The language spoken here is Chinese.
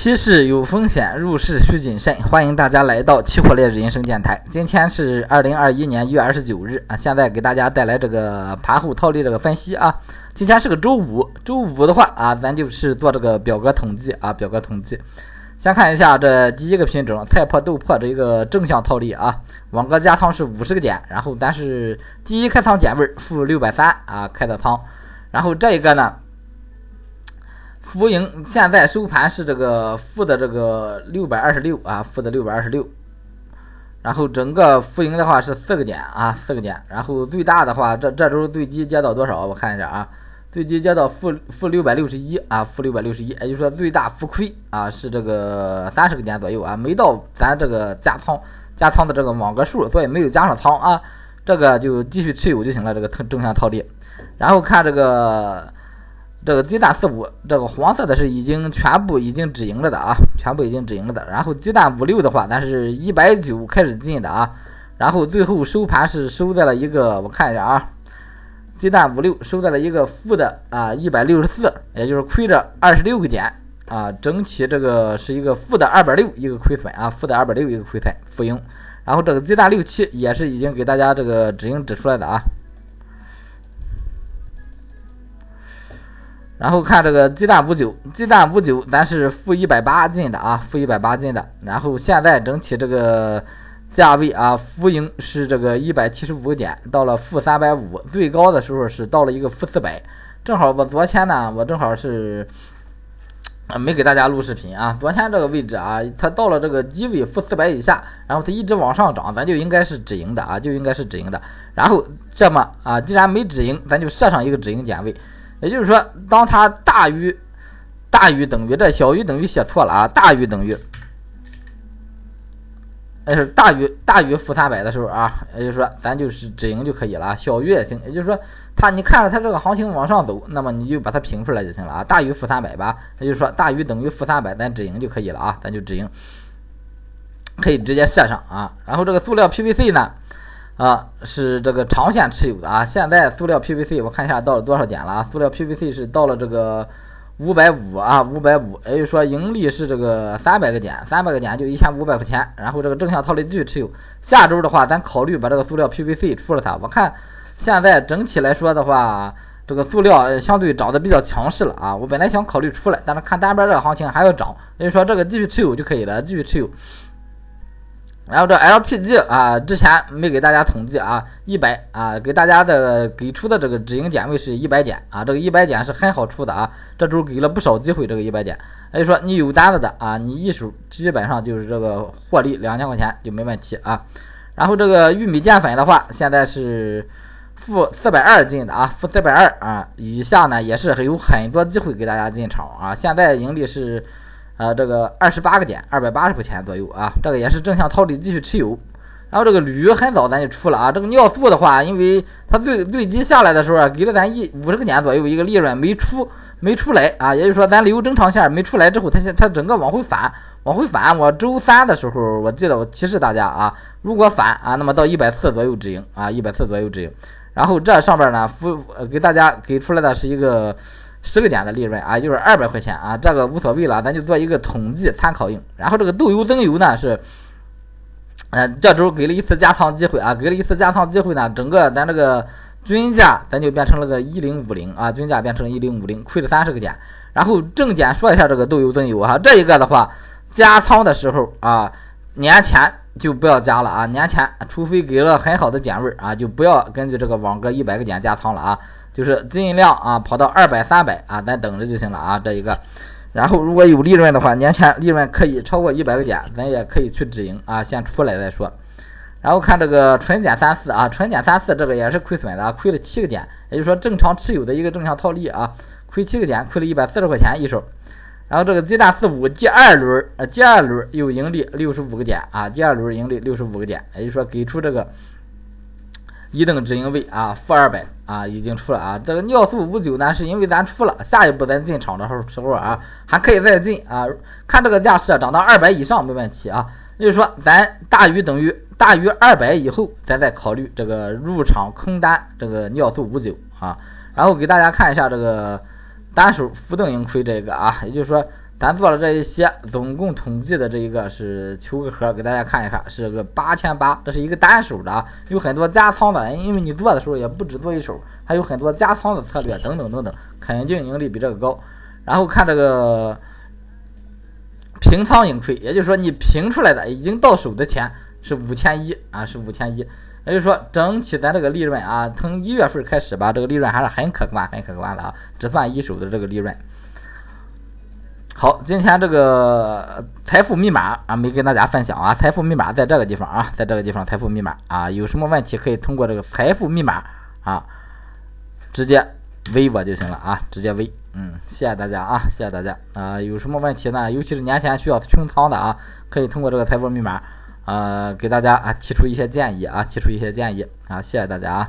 期市有风险，入市需谨慎。欢迎大家来到期货烈日人生电台。今天是二零二一年一月二十九日啊，现在给大家带来这个盘后套利这个分析啊。今天是个周五，周五的话啊，咱就是做这个表格统计啊，表格统计。先看一下这第一个品种菜粕豆粕这一个正向套利啊，网格加仓是五十个点，然后咱是第一开仓点位负六百三啊开的仓，然后这一个呢。浮盈现在收盘是这个负的这个六百二十六啊，负的六百二十六。然后整个浮盈的话是四个点啊，四个点。然后最大的话，这这周最低接到多少？我看一下啊，最低接到负负六百六十一啊，负六百六十一，也就是说最大浮亏啊是这个三十个点左右啊，没到咱这个加仓加仓的这个网格数，所以没有加上仓啊，这个就继续持有就行了，这个正向套利。然后看这个。这个鸡蛋四五，这个黄色的是已经全部已经止盈了的啊，全部已经止盈了的。然后鸡蛋五六的话，咱是一百九开始进的啊，然后最后收盘是收在了一个，我看一下啊，鸡蛋五六收在了一个负的啊一百六十四，也就是亏着二十六个点啊，整体这个是一个负的二百六一个亏损啊，负的二百六一个亏损负盈。然后这个鸡蛋六七也是已经给大家这个止盈止出来的啊。然后看这个鸡蛋五九，鸡蛋五九，咱是负一百八进的啊，负一百八进的。然后现在整体这个价位啊，浮盈是这个一百七十五点，到了负三百五，最高的时候是到了一个负四百。正好我昨天呢，我正好是没给大家录视频啊。昨天这个位置啊，它到了这个低位负四百以下，然后它一直往上涨，咱就应该是止盈的啊，就应该是止盈的。然后这么啊，既然没止盈，咱就设上一个止盈点位。也就是说，当它大于大于等于这小于等于写错了啊，大于等于，那是大于大于负三百的时候啊，也就是说咱就是止盈就可以了，小于也行。也就是说，它你看着它这个行情往上走，那么你就把它平出来就行了啊，大于负三百吧，也就是说大于等于负三百，咱止盈就可以了啊，咱就止盈，可以直接设上啊。然后这个塑料 PVC 呢？啊，是这个长线持有的啊。现在塑料 PVC 我看一下到了多少点了啊？塑料 PVC 是到了这个五百五啊，五百五，也就是说盈利是这个三百个点，三百个点就一千五百块钱。然后这个正向套利继续持有。下周的话，咱考虑把这个塑料 PVC 出了它。我看现在整体来说的话，这个塑料相对涨得比较强势了啊。我本来想考虑出来，但是看单边这个行情还要涨，也就是说这个继续持有就可以了，继续持有。然后这 LPG 啊，之前没给大家统计啊，一百啊，给大家的给出的这个止盈点位是一百点啊，这个一百点是很好出的啊，这周给了不少机会，这个一百点，也就说你有单子的啊，你一手基本上就是这个获利两千块钱就没问题啊。然后这个玉米淀粉的话，现在是负四百二进的啊，负四百二啊，以下呢也是有很多机会给大家进场啊，现在盈利是。呃，这个二十八个点，二百八十块钱左右啊，这个也是正向套利，继续持有。然后这个铝很早咱就出了啊，这个尿素的话，因为它最最低下来的时候啊，给了咱一五十个点左右一个利润，没出没出来啊，也就是说咱留正常线没出来之后，它现它整个往回反，往回反。我周三的时候，我记得我提示大家啊，如果反啊，那么到一百四左右止盈啊，一百四左右止盈。然后这上边呢，付给大家给出来的是一个。十个点的利润啊，就是二百块钱啊，这个无所谓了，咱就做一个统计参考用。然后这个豆油增油呢是，嗯，这周给了一次加仓机会啊，给了一次加仓机会呢，整个咱这个均价咱就变成了个一零五零啊，均价变成一零五零，亏了三十个点。然后正点说一下这个豆油增油哈，这一个的话加仓的时候啊，年前就不要加了啊，年前除非给了很好的点位啊，就不要根据这个网格一百个点加仓了啊。就是尽量啊跑到二百三百啊，咱等着就行了啊，这一个。然后如果有利润的话，年前利润可以超过一百个点，咱也可以去止盈啊，先出来再说。然后看这个纯碱三四啊，纯碱三四这个也是亏损的，亏了七个点，也就是说正常持有的一个正向套利啊，亏七个点，亏了一百四十块钱一手。然后这个鸡蛋四五第二轮呃第二轮又盈利六十五个点啊，第二轮盈利六十五个点，也就是说给出这个。一等止盈位啊，负二百啊，已经出了啊。这个尿素五九呢，是因为咱出了，下一步咱进场的时候时候啊，还可以再进啊。看这个价势涨到二百以上没问题啊。就是说，咱大于等于大于二百以后，咱再考虑这个入场空单这个尿素五九啊。然后给大家看一下这个单手浮动盈亏这个啊，也就是说，咱做了这一些，总共统计的这一个是求个和，给大家看一看，是个八千八，这是一个单手的，啊有很多加仓的，因为你做的时候也不止做一手，还有很多加仓的策略等等等等，肯定盈利比这个高。然后看这个平仓盈亏，也就是说你平出来的已经到手的钱是五千一啊，是五千一，也就是说整体咱这个利润啊，从一月份开始吧，这个利润还是很可观，很可观的啊，只算一手的这个利润。好，今天这个财富密码啊，没跟大家分享啊。财富密码在这个地方啊，在这个地方财富密码啊，有什么问题可以通过这个财富密码啊，直接微我就行了啊，直接微。嗯，谢谢大家啊，谢谢大家啊。有什么问题呢？尤其是年前需要清仓的啊，可以通过这个财富密码呃，给大家啊提出一些建议啊，提出一些建议啊，谢谢大家啊。